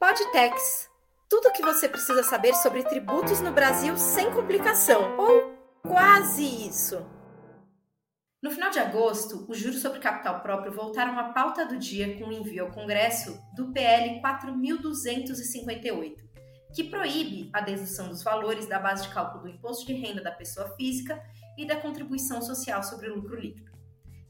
Podtex. Tudo o que você precisa saber sobre tributos no Brasil sem complicação, ou quase isso. No final de agosto, os juros sobre capital próprio voltaram à pauta do dia com o envio ao Congresso do PL 4258, que proíbe a dedução dos valores da base de cálculo do imposto de renda da pessoa física e da contribuição social sobre o lucro líquido.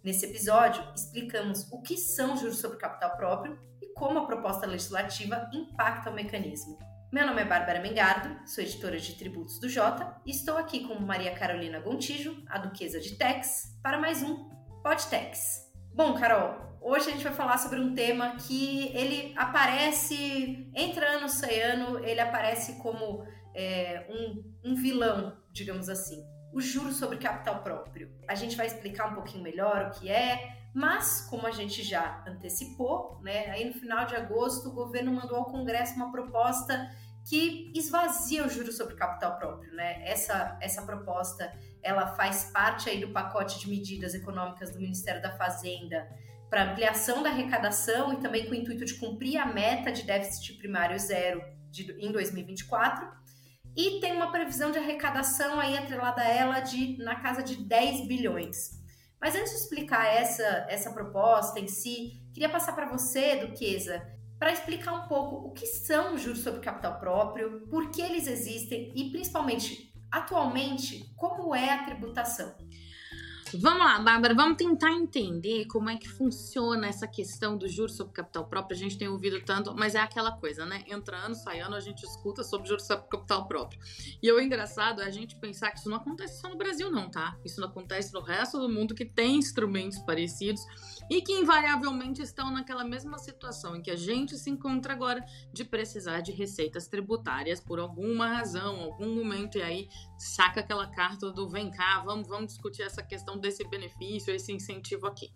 Nesse episódio, explicamos o que são juros sobre capital próprio como a proposta legislativa impacta o mecanismo. Meu nome é Bárbara Mengardo, sou editora de tributos do Jota e estou aqui com Maria Carolina Gontijo, a duquesa de Tex, para mais um Podtex. Bom, Carol, hoje a gente vai falar sobre um tema que ele aparece, entra ano, sai ano, ele aparece como é, um, um vilão, digamos assim. O juro sobre capital próprio. A gente vai explicar um pouquinho melhor o que é, mas, como a gente já antecipou, né, aí no final de agosto o governo mandou ao Congresso uma proposta que esvazia o juro sobre capital próprio, né? Essa, essa proposta ela faz parte aí do pacote de medidas econômicas do Ministério da Fazenda para ampliação da arrecadação e também com o intuito de cumprir a meta de déficit primário zero de, em 2024. E tem uma previsão de arrecadação aí atrelada a ela de na casa de 10 bilhões. Mas antes de explicar essa, essa proposta em si, queria passar para você, Duquesa, para explicar um pouco o que são os juros sobre capital próprio, por que eles existem e, principalmente, atualmente, como é a tributação. Vamos lá, Bárbara, vamos tentar entender como é que funciona essa questão do juros sobre capital próprio. A gente tem ouvido tanto, mas é aquela coisa, né? Entra ano, sai ano, a gente escuta sobre juros sobre capital próprio. E o engraçado é a gente pensar que isso não acontece só no Brasil, não, tá? Isso não acontece no resto do mundo que tem instrumentos parecidos e que invariavelmente estão naquela mesma situação em que a gente se encontra agora de precisar de receitas tributárias por alguma razão, algum momento, e aí saca aquela carta do vem cá, vamos, vamos discutir essa questão desse benefício, esse incentivo aqui.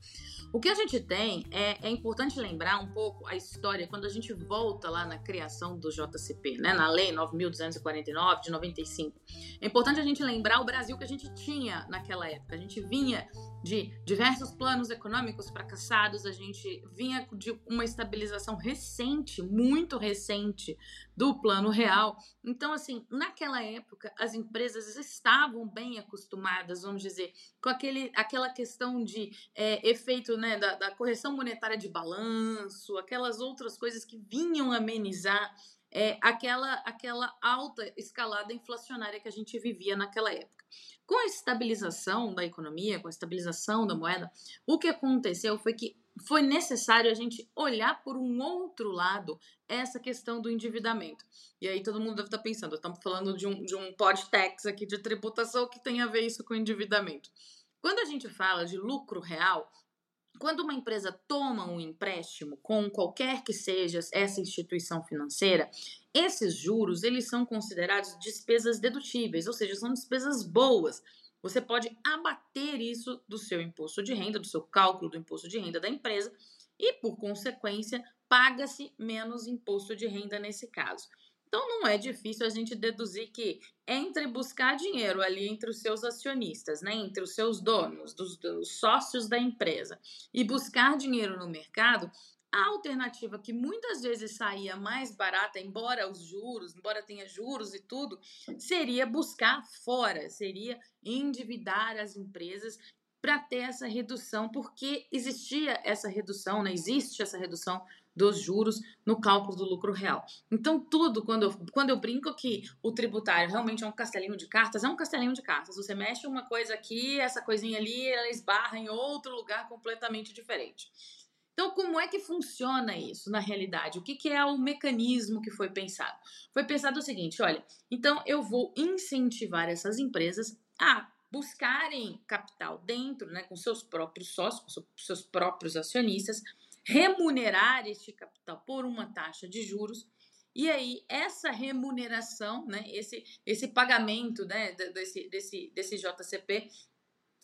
O que a gente tem é, é importante lembrar um pouco a história quando a gente volta lá na criação do JCP, né, na Lei 9.249 de 95. É importante a gente lembrar o Brasil que a gente tinha naquela época. A gente vinha de diversos planos econômicos fracassados, a gente vinha de uma estabilização recente, muito recente, do plano real. Então, assim, naquela época, as empresas estavam bem acostumadas, vamos dizer, com aquele, aquela questão de é, efeito né, da, da correção monetária de balanço, aquelas outras coisas que vinham amenizar é, aquela, aquela alta escalada inflacionária que a gente vivia naquela época. Com a estabilização da economia, com a estabilização da moeda, o que aconteceu foi que foi necessário a gente olhar por um outro lado essa questão do endividamento. E aí todo mundo deve estar pensando, estamos falando de um, de um pod-tax aqui de tributação que tem a ver isso com endividamento. Quando a gente fala de lucro real, quando uma empresa toma um empréstimo com qualquer que seja essa instituição financeira, esses juros eles são considerados despesas dedutíveis, ou seja, são despesas boas. Você pode abater isso do seu imposto de renda, do seu cálculo do imposto de renda da empresa, e por consequência, paga-se menos imposto de renda nesse caso. Então não é difícil a gente deduzir que entre buscar dinheiro ali entre os seus acionistas, né, entre os seus donos, dos, dos sócios da empresa, e buscar dinheiro no mercado, a alternativa que muitas vezes saía mais barata, embora os juros, embora tenha juros e tudo, seria buscar fora, seria endividar as empresas para ter essa redução, porque existia essa redução, né? existe essa redução dos juros no cálculo do lucro real. Então, tudo, quando eu, quando eu brinco que o tributário realmente é um castelinho de cartas, é um castelinho de cartas. Você mexe uma coisa aqui, essa coisinha ali, ela esbarra em outro lugar completamente diferente. Então, como é que funciona isso na realidade? O que, que, é o mecanismo que foi pensado? Foi pensado o seguinte: olha, então eu vou incentivar essas empresas a buscarem capital dentro, né, com seus próprios sócios, com seus próprios acionistas, remunerar este capital por uma taxa de juros. E aí, essa remuneração, né, esse, esse pagamento né, desse, desse, desse JCP,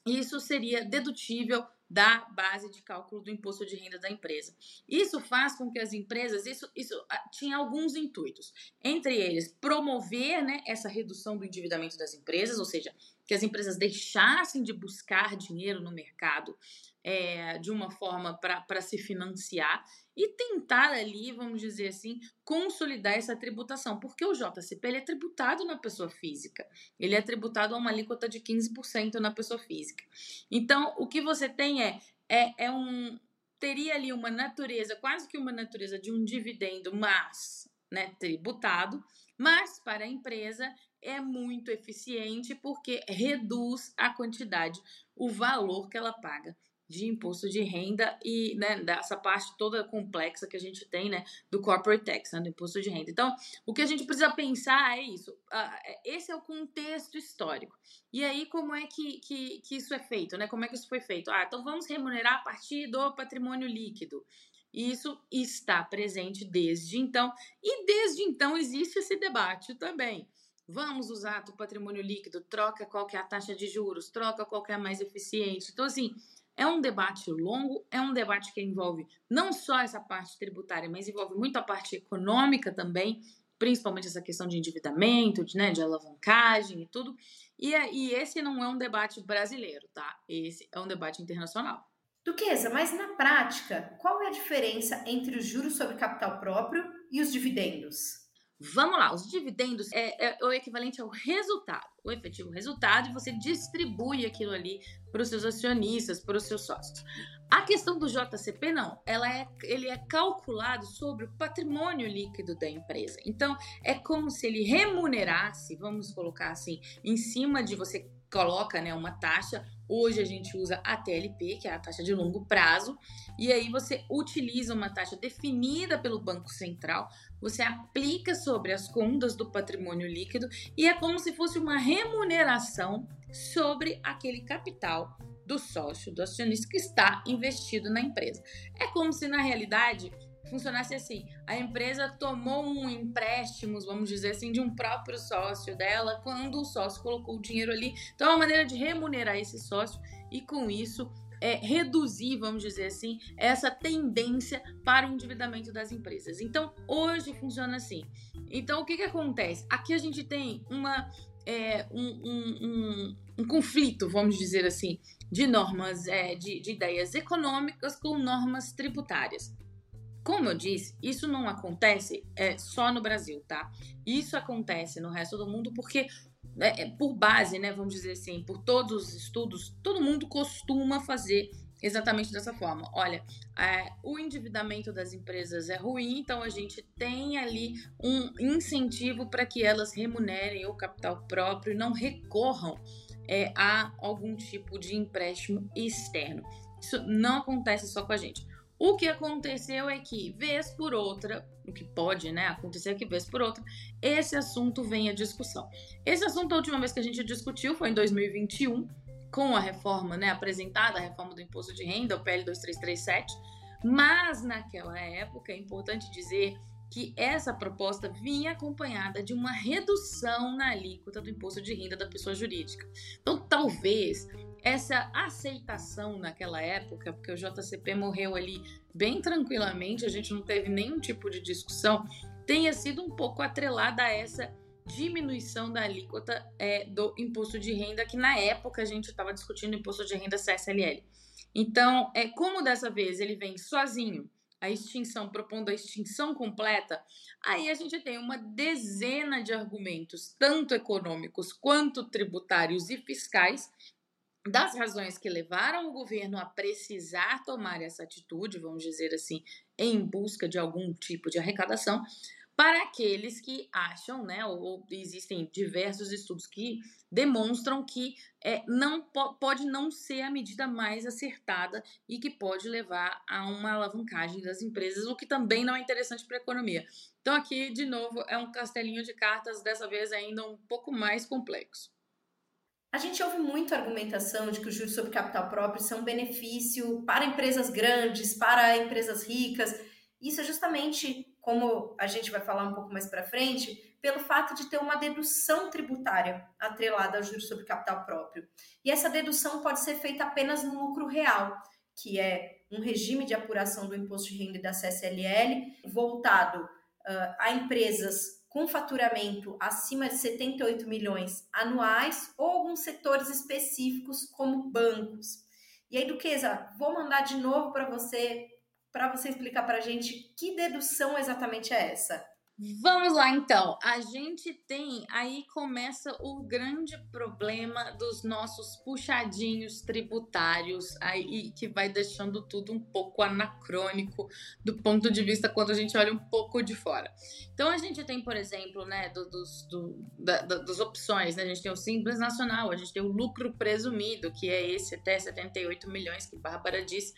isso seria dedutível da base de cálculo do imposto de renda da empresa. Isso faz com que as empresas, isso, isso ah, tinha alguns intuitos, entre eles promover né, essa redução do endividamento das empresas, ou seja, que as empresas deixassem de buscar dinheiro no mercado é, de uma forma para se financiar e tentar ali, vamos dizer assim, consolidar essa tributação, porque o JCP ele é tributado na pessoa física, ele é tributado a uma alíquota de 15% na pessoa física. Então, o que você tem é, é, é um. Teria ali uma natureza, quase que uma natureza de um dividendo, mas né, tributado, mas para a empresa é muito eficiente porque reduz a quantidade, o valor que ela paga de imposto de renda e né, dessa parte toda complexa que a gente tem né, do corporate tax, né, do imposto de renda. Então, o que a gente precisa pensar é isso. Uh, esse é o contexto histórico. E aí, como é que, que, que isso é feito? Né? Como é que isso foi feito? Ah, então vamos remunerar a partir do patrimônio líquido. Isso está presente desde então, e desde então existe esse debate também. Vamos usar o patrimônio líquido, troca qual é a taxa de juros, troca qual é a mais eficiente. Então, assim, é um debate longo, é um debate que envolve não só essa parte tributária, mas envolve muito a parte econômica também, principalmente essa questão de endividamento, de, né, de alavancagem e tudo. E, e esse não é um debate brasileiro, tá? Esse é um debate internacional. Duquesa, mas na prática, qual é a diferença entre os juros sobre capital próprio e os dividendos? Vamos lá, os dividendos é, é, o equivalente ao resultado, o efetivo resultado, e você distribui aquilo ali para os seus acionistas, para os seus sócios. A questão do JCP não, ela é, ele é calculado sobre o patrimônio líquido da empresa. Então, é como se ele remunerasse, vamos colocar assim, em cima de você coloca né, uma taxa. Hoje a gente usa a TLP, que é a taxa de longo prazo, e aí você utiliza uma taxa definida pelo Banco Central, você aplica sobre as contas do patrimônio líquido e é como se fosse uma remuneração sobre aquele capital do sócio, do acionista que está investido na empresa. É como se na realidade funcionasse assim: a empresa tomou um empréstimo, vamos dizer assim, de um próprio sócio dela, quando o sócio colocou o dinheiro ali. Então, é uma maneira de remunerar esse sócio e, com isso, é, reduzir, vamos dizer assim, essa tendência para o endividamento das empresas. Então, hoje funciona assim. Então, o que, que acontece? Aqui a gente tem uma, é, um, um, um, um, conflito, vamos dizer assim, de normas, é, de, de ideias econômicas com normas tributárias. Como eu disse, isso não acontece é, só no Brasil, tá? Isso acontece no resto do mundo porque, é, é, por base, né, vamos dizer assim, por todos os estudos, todo mundo costuma fazer exatamente dessa forma. Olha, é, o endividamento das empresas é ruim, então a gente tem ali um incentivo para que elas remunerem o capital próprio não recorram é, a algum tipo de empréstimo externo. Isso não acontece só com a gente. O que aconteceu é que, vez por outra, o que pode né, acontecer é que, vez por outra, esse assunto vem à discussão. Esse assunto, a última vez que a gente discutiu foi em 2021, com a reforma né, apresentada, a reforma do imposto de renda, o PL 2337. Mas naquela época, é importante dizer que essa proposta vinha acompanhada de uma redução na alíquota do imposto de renda da pessoa jurídica. Então, talvez essa aceitação naquela época, porque o JCP morreu ali bem tranquilamente, a gente não teve nenhum tipo de discussão, tenha sido um pouco atrelada a essa diminuição da alíquota é, do imposto de renda, que na época a gente estava discutindo imposto de renda CSLL. Então, é como dessa vez ele vem sozinho, a extinção, propondo a extinção completa, aí a gente tem uma dezena de argumentos, tanto econômicos quanto tributários e fiscais, das razões que levaram o governo a precisar tomar essa atitude, vamos dizer assim, em busca de algum tipo de arrecadação, para aqueles que acham, né, ou, existem diversos estudos que demonstram que é, não pode não ser a medida mais acertada e que pode levar a uma alavancagem das empresas, o que também não é interessante para a economia. Então aqui, de novo, é um castelinho de cartas, dessa vez ainda um pouco mais complexo. A gente ouve muito a argumentação de que os juros sobre capital próprio são um benefício para empresas grandes, para empresas ricas. Isso é justamente, como a gente vai falar um pouco mais para frente, pelo fato de ter uma dedução tributária atrelada ao juros sobre capital próprio. E essa dedução pode ser feita apenas no lucro real, que é um regime de apuração do imposto de renda e da CSLL voltado uh, a empresas com faturamento acima de 78 milhões anuais ou alguns setores específicos como bancos. E aí, Duquesa, vou mandar de novo para você, para você explicar para a gente que dedução exatamente é essa. Vamos lá então. A gente tem aí começa o grande problema dos nossos puxadinhos tributários aí que vai deixando tudo um pouco anacrônico do ponto de vista quando a gente olha um pouco de fora. Então a gente tem, por exemplo, né, do, dos, do, da, das opções, né? A gente tem o Simples Nacional, a gente tem o lucro presumido, que é esse até 78 milhões que Bárbara disse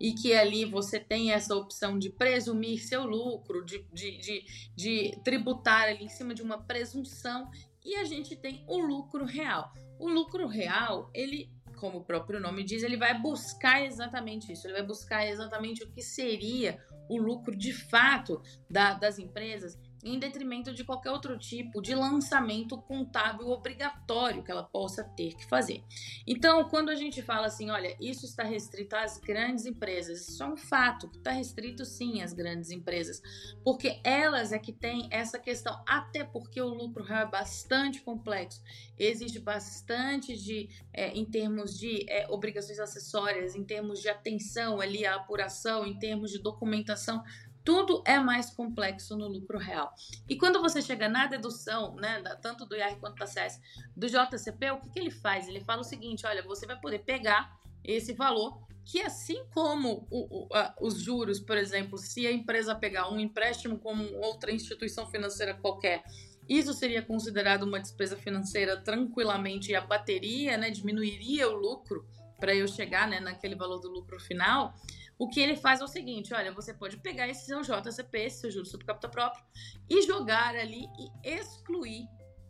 e que ali você tem essa opção de presumir seu lucro, de, de, de, de tributar ali em cima de uma presunção, e a gente tem o lucro real. O lucro real, ele como o próprio nome diz, ele vai buscar exatamente isso. Ele vai buscar exatamente o que seria o lucro de fato da, das empresas em detrimento de qualquer outro tipo de lançamento contábil obrigatório que ela possa ter que fazer. Então, quando a gente fala assim, olha, isso está restrito às grandes empresas, isso é um fato, está restrito sim às grandes empresas, porque elas é que têm essa questão, até porque o lucro real é bastante complexo, existe bastante de, é, em termos de é, obrigações acessórias, em termos de atenção ali à apuração, em termos de documentação, tudo é mais complexo no lucro real. E quando você chega na dedução, né, tanto do IR quanto da CS, do JCP, o que, que ele faz? Ele fala o seguinte: olha, você vai poder pegar esse valor que assim como o, o, a, os juros, por exemplo, se a empresa pegar um empréstimo como outra instituição financeira qualquer, isso seria considerado uma despesa financeira tranquilamente e abateria, né, diminuiria o lucro para eu chegar né, naquele valor do lucro final. O que ele faz é o seguinte: olha, você pode pegar esse seu JCP, esse seu juros sobre capital próprio, e jogar ali e excluir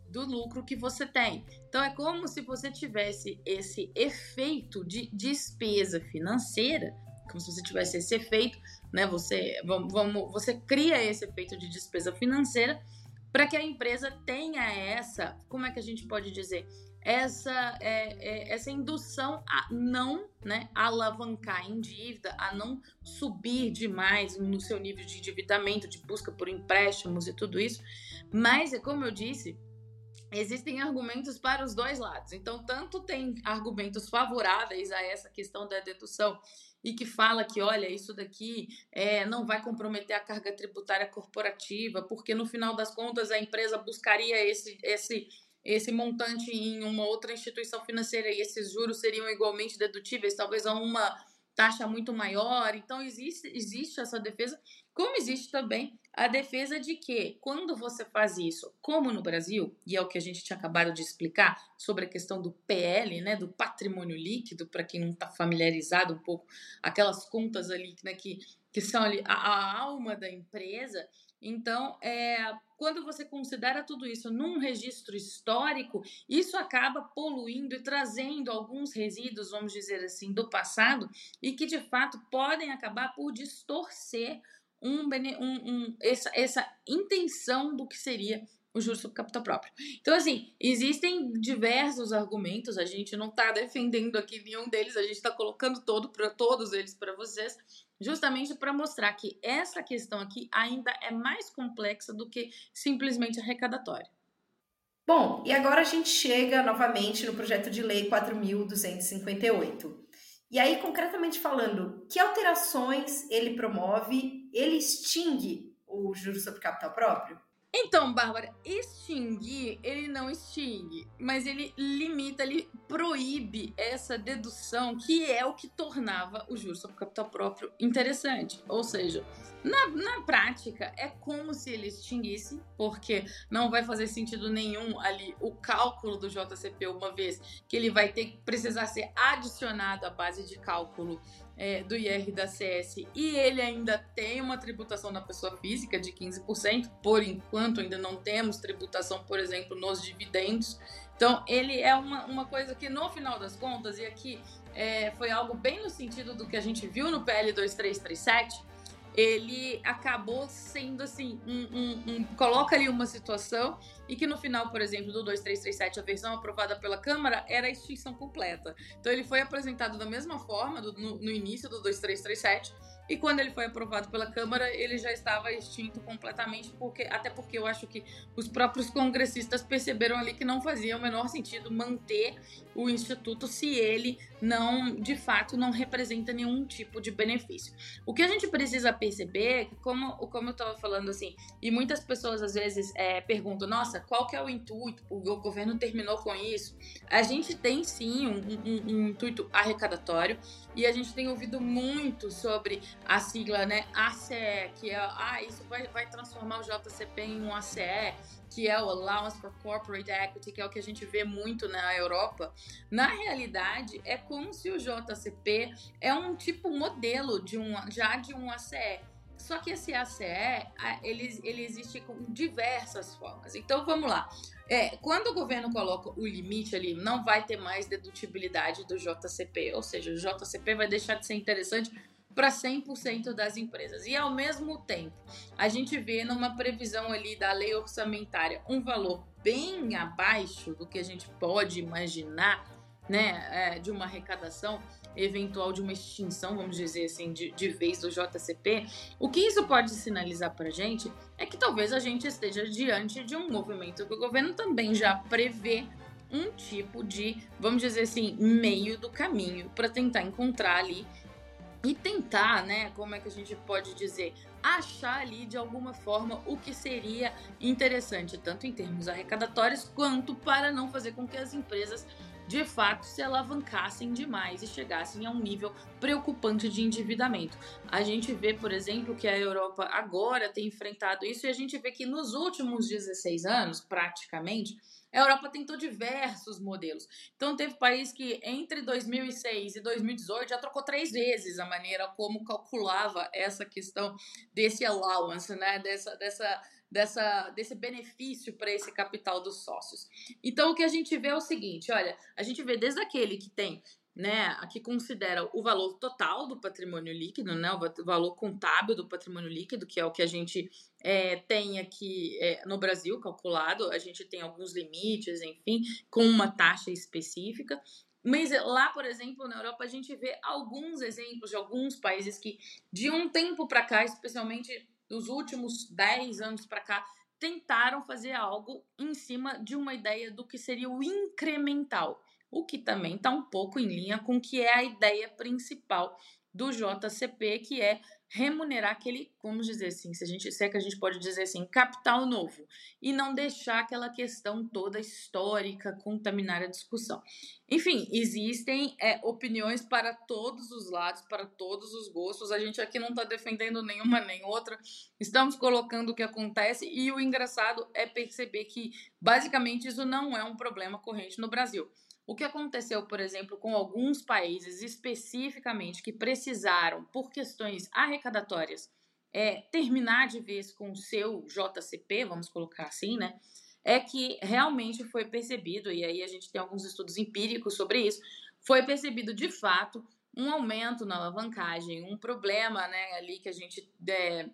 do lucro que você tem. Então é como se você tivesse esse efeito de despesa financeira, como se você tivesse esse efeito, né? Você, vamos, vamos, você cria esse efeito de despesa financeira para que a empresa tenha essa, como é que a gente pode dizer, essa, é, é, essa indução a não né, alavancar em dívida, a não subir demais no seu nível de endividamento, de busca por empréstimos e tudo isso. Mas, é como eu disse, existem argumentos para os dois lados. Então, tanto tem argumentos favoráveis a essa questão da dedução e que fala que, olha, isso daqui é, não vai comprometer a carga tributária corporativa, porque no final das contas a empresa buscaria esse, esse esse montante em uma outra instituição financeira e esses juros seriam igualmente dedutíveis, talvez a uma taxa muito maior. Então, existe, existe essa defesa, como existe também a defesa de que, quando você faz isso, como no Brasil, e é o que a gente tinha acabado de explicar sobre a questão do PL, né, do patrimônio líquido, para quem não está familiarizado um pouco, aquelas contas ali né, que, que são ali a, a alma da empresa. Então, é, quando você considera tudo isso num registro histórico, isso acaba poluindo e trazendo alguns resíduos, vamos dizer assim, do passado e que de fato podem acabar por distorcer um, um, um, essa, essa intenção do que seria o juros sobre capital próprio. Então, assim, existem diversos argumentos, a gente não está defendendo aqui nenhum deles, a gente está colocando todo para todos eles para vocês, justamente para mostrar que essa questão aqui ainda é mais complexa do que simplesmente arrecadatória. Bom, e agora a gente chega novamente no projeto de lei 4.258. E aí, concretamente falando, que alterações ele promove? Ele extingue o juros sobre capital próprio? Então, Bárbara, extinguir, ele não extingue, mas ele limita, ele proíbe essa dedução, que é o que tornava o juros sobre capital próprio interessante. Ou seja, na, na prática, é como se ele extinguisse, porque não vai fazer sentido nenhum ali o cálculo do JCP, uma vez que ele vai ter que precisar ser adicionado à base de cálculo é, do IR da CS e ele ainda tem uma tributação na pessoa física de 15%, por enquanto ainda não temos tributação, por exemplo, nos dividendos. Então, ele é uma, uma coisa que, no final das contas, e aqui é, foi algo bem no sentido do que a gente viu no PL 2337, ele acabou sendo assim, um, um, um, coloca ali uma situação e que no final, por exemplo, do 2337, a versão aprovada pela Câmara era a extinção completa. Então ele foi apresentado da mesma forma do, no, no, início do 2337 e quando ele foi aprovado pela Câmara, ele já estava extinto completamente, porque até porque eu acho que os próprios congressistas perceberam ali que não fazia o menor sentido manter o instituto se ele não, de fato, não representa nenhum tipo de benefício. O que a gente precisa perceber é como, como eu estava falando assim, e muitas pessoas às vezes é, perguntam, nossa, qual que é o intuito? O governo terminou com isso? A gente tem sim um, um, um intuito arrecadatório e a gente tem ouvido muito sobre a sigla, né, ACE, que é, ah, isso vai, vai transformar o JCP em um ACE, que é o Allowance for Corporate Equity, que é o que a gente vê muito na Europa. Na realidade, é como se o JCP é um tipo modelo de um, já de um ACE. Só que esse ACE, ele, ele existe com diversas formas. Então, vamos lá. É, quando o governo coloca o limite ali, não vai ter mais dedutibilidade do JCP, ou seja, o JCP vai deixar de ser interessante para 100% das empresas. E ao mesmo tempo, a gente vê numa previsão ali da lei orçamentária um valor bem abaixo do que a gente pode imaginar, né, é, de uma arrecadação eventual de uma extinção, vamos dizer assim, de, de vez do JCP, o que isso pode sinalizar para a gente é que talvez a gente esteja diante de um movimento que o governo também já prevê um tipo de, vamos dizer assim, meio do caminho para tentar encontrar ali e tentar, né, como é que a gente pode dizer, achar ali de alguma forma o que seria interessante, tanto em termos arrecadatórios quanto para não fazer com que as empresas de fato se alavancassem demais e chegassem a um nível preocupante de endividamento. A gente vê, por exemplo, que a Europa agora tem enfrentado isso e a gente vê que nos últimos 16 anos, praticamente, a Europa tentou diversos modelos. Então, teve país que entre 2006 e 2018 já trocou três vezes a maneira como calculava essa questão desse allowance, né? Dessa, dessa, dessa, desse benefício para esse capital dos sócios. Então, o que a gente vê é o seguinte: olha, a gente vê desde aquele que tem né, que considera o valor total do patrimônio líquido, né, o valor contábil do patrimônio líquido, que é o que a gente é, tem aqui é, no Brasil calculado, a gente tem alguns limites, enfim, com uma taxa específica. Mas lá, por exemplo, na Europa, a gente vê alguns exemplos de alguns países que, de um tempo para cá, especialmente dos últimos 10 anos para cá, tentaram fazer algo em cima de uma ideia do que seria o incremental o que também está um pouco em linha com o que é a ideia principal do JCP, que é remunerar aquele, vamos dizer assim, se, a gente, se é que a gente pode dizer assim, capital novo, e não deixar aquela questão toda histórica contaminar a discussão. Enfim, existem é, opiniões para todos os lados, para todos os gostos. A gente aqui não está defendendo nenhuma nem outra, estamos colocando o que acontece, e o engraçado é perceber que, basicamente, isso não é um problema corrente no Brasil. O que aconteceu, por exemplo, com alguns países especificamente que precisaram, por questões arrecadatórias, é, terminar de vez com o seu JCP, vamos colocar assim, né? É que realmente foi percebido, e aí a gente tem alguns estudos empíricos sobre isso, foi percebido de fato um aumento na alavancagem, um problema né, ali que a gente é,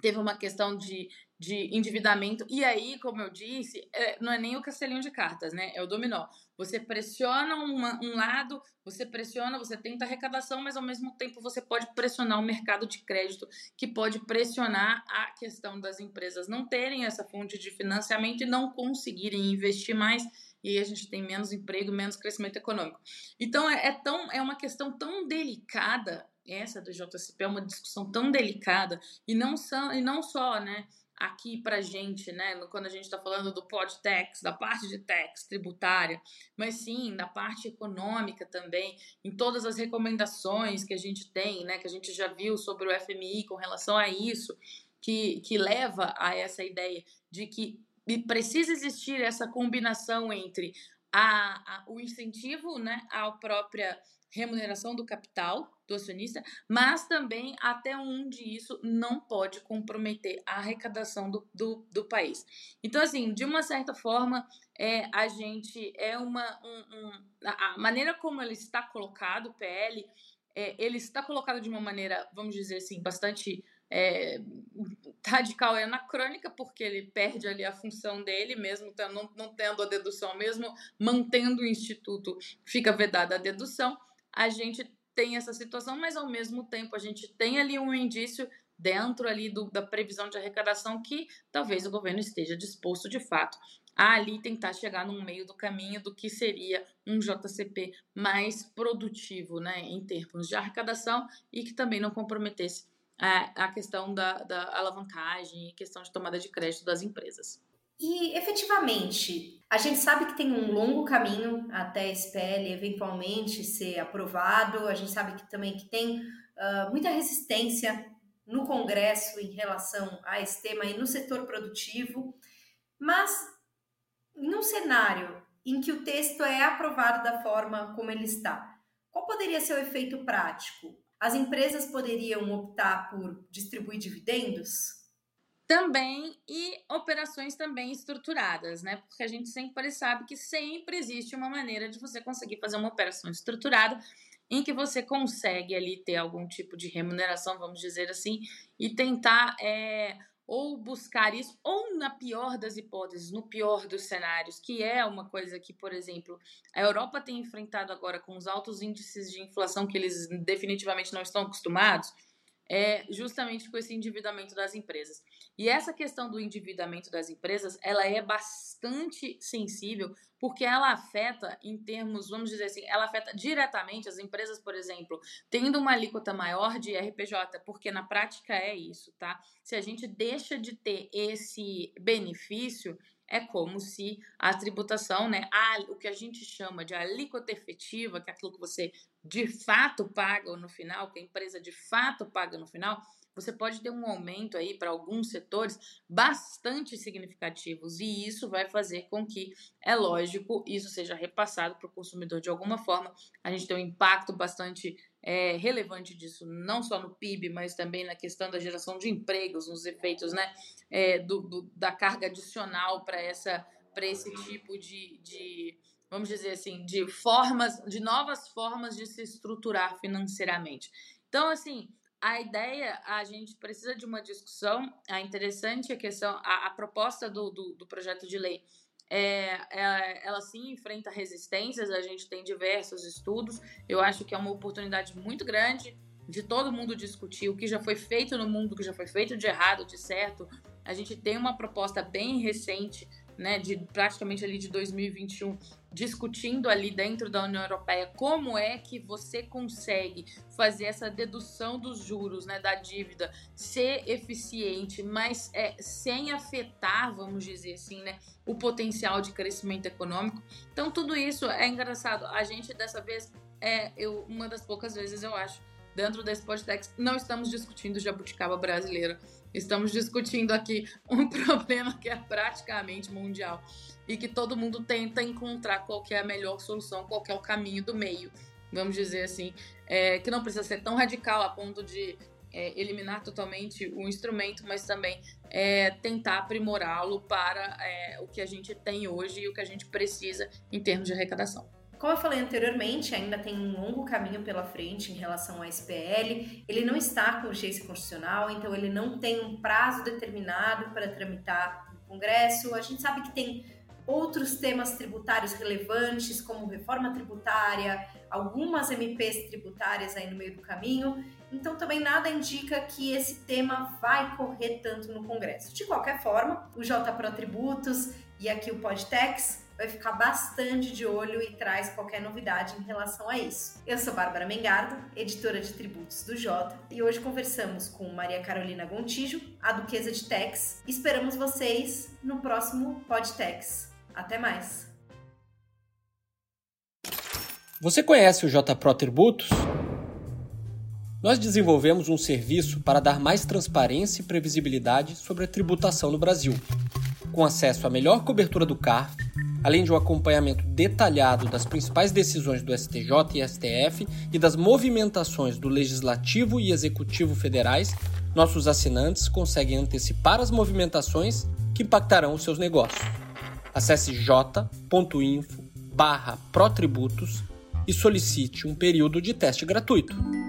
teve uma questão de, de endividamento. E aí, como eu disse, é, não é nem o castelinho de cartas, né? É o dominó. Você pressiona uma, um lado, você pressiona, você tenta arrecadação, mas ao mesmo tempo você pode pressionar o mercado de crédito, que pode pressionar a questão das empresas não terem essa fonte de financiamento e não conseguirem investir mais. E aí a gente tem menos emprego, menos crescimento econômico. Então é, é tão, é uma questão tão delicada essa do JCP é uma discussão tão delicada e não, só, e não só, né, aqui pra gente, né, quando a gente está falando do podtax, da parte de tax tributária, mas sim da parte econômica também, em todas as recomendações que a gente tem, né, que a gente já viu sobre o FMI com relação a isso, que, que leva a essa ideia de que precisa existir essa combinação entre a, a, o incentivo né, à própria remuneração do capital do acionista, mas também até onde isso não pode comprometer a arrecadação do, do, do país. Então, assim, de uma certa forma, é, a gente é uma. Um, um, a maneira como ele está colocado, o PL, é, ele está colocado de uma maneira, vamos dizer assim, bastante é, radical e anacrônica, porque ele perde ali a função dele, mesmo não, não tendo a dedução, mesmo mantendo o instituto, fica vedada a dedução. A gente tem essa situação, mas ao mesmo tempo a gente tem ali um indício dentro ali do, da previsão de arrecadação que talvez o governo esteja disposto de fato a ali tentar chegar no meio do caminho do que seria um JCP mais produtivo, né, em termos de arrecadação e que também não comprometesse a, a questão da, da alavancagem e questão de tomada de crédito das empresas. E efetivamente, a gente sabe que tem um longo caminho até esse PL eventualmente ser aprovado. A gente sabe que também que tem uh, muita resistência no Congresso em relação a esse tema e no setor produtivo. Mas num cenário em que o texto é aprovado da forma como ele está, qual poderia ser o efeito prático? As empresas poderiam optar por distribuir dividendos? Também e operações também estruturadas, né? Porque a gente sempre sabe que sempre existe uma maneira de você conseguir fazer uma operação estruturada em que você consegue ali ter algum tipo de remuneração, vamos dizer assim, e tentar é, ou buscar isso, ou na pior das hipóteses, no pior dos cenários, que é uma coisa que, por exemplo, a Europa tem enfrentado agora com os altos índices de inflação que eles definitivamente não estão acostumados é justamente com esse endividamento das empresas. E essa questão do endividamento das empresas, ela é bastante sensível, porque ela afeta em termos, vamos dizer assim, ela afeta diretamente as empresas, por exemplo, tendo uma alíquota maior de RPJ, porque na prática é isso, tá? Se a gente deixa de ter esse benefício, é como se a tributação, né, a, o que a gente chama de alíquota efetiva, que é aquilo que você de fato paga no final, que a empresa de fato paga no final, você pode ter um aumento aí para alguns setores bastante significativos e isso vai fazer com que, é lógico, isso seja repassado para o consumidor de alguma forma. A gente tem um impacto bastante é, relevante disso, não só no PIB, mas também na questão da geração de empregos, nos efeitos né, é, do, do, da carga adicional para essa para esse tipo de, de, vamos dizer assim, de formas, de novas formas de se estruturar financeiramente. Então, assim, a ideia, a gente precisa de uma discussão. A interessante a questão, a, a proposta do, do, do, projeto de lei é, é, ela sim enfrenta resistências. A gente tem diversos estudos. Eu acho que é uma oportunidade muito grande de todo mundo discutir o que já foi feito no mundo, o que já foi feito de errado, de certo. A gente tem uma proposta bem recente né, de praticamente ali de 2021, discutindo ali dentro da União Europeia como é que você consegue fazer essa dedução dos juros, né, da dívida, ser eficiente, mas é, sem afetar, vamos dizer assim, né, o potencial de crescimento econômico. Então tudo isso é engraçado. A gente dessa vez é eu uma das poucas vezes eu acho dentro desse podcast não estamos discutindo jabuticaba brasileira Estamos discutindo aqui um problema que é praticamente mundial e que todo mundo tenta encontrar qual é a melhor solução, qual é o caminho do meio, vamos dizer assim, é, que não precisa ser tão radical a ponto de é, eliminar totalmente o instrumento, mas também é, tentar aprimorá-lo para é, o que a gente tem hoje e o que a gente precisa em termos de arrecadação. Como eu falei anteriormente, ainda tem um longo caminho pela frente em relação ao SPL. Ele não está com urgência constitucional, então ele não tem um prazo determinado para tramitar no Congresso. A gente sabe que tem outros temas tributários relevantes, como reforma tributária, algumas MPs tributárias aí no meio do caminho. Então também nada indica que esse tema vai correr tanto no Congresso. De qualquer forma, o JPRO Tributos e aqui o Podtex vai ficar bastante de olho e traz qualquer novidade em relação a isso. Eu sou Bárbara Mengardo, editora de tributos do Jota, e hoje conversamos com Maria Carolina Gontijo, a Duquesa de Tex. Esperamos vocês no próximo Podtex. Até mais! Você conhece o JPRO Tributos? Nós desenvolvemos um serviço para dar mais transparência e previsibilidade sobre a tributação no Brasil, com acesso à melhor cobertura do CARF além de um acompanhamento detalhado das principais decisões do STJ e STF e das movimentações do Legislativo e Executivo federais, nossos assinantes conseguem antecipar as movimentações que impactarão os seus negócios. Acesse j.info/protributos e solicite um período de teste gratuito.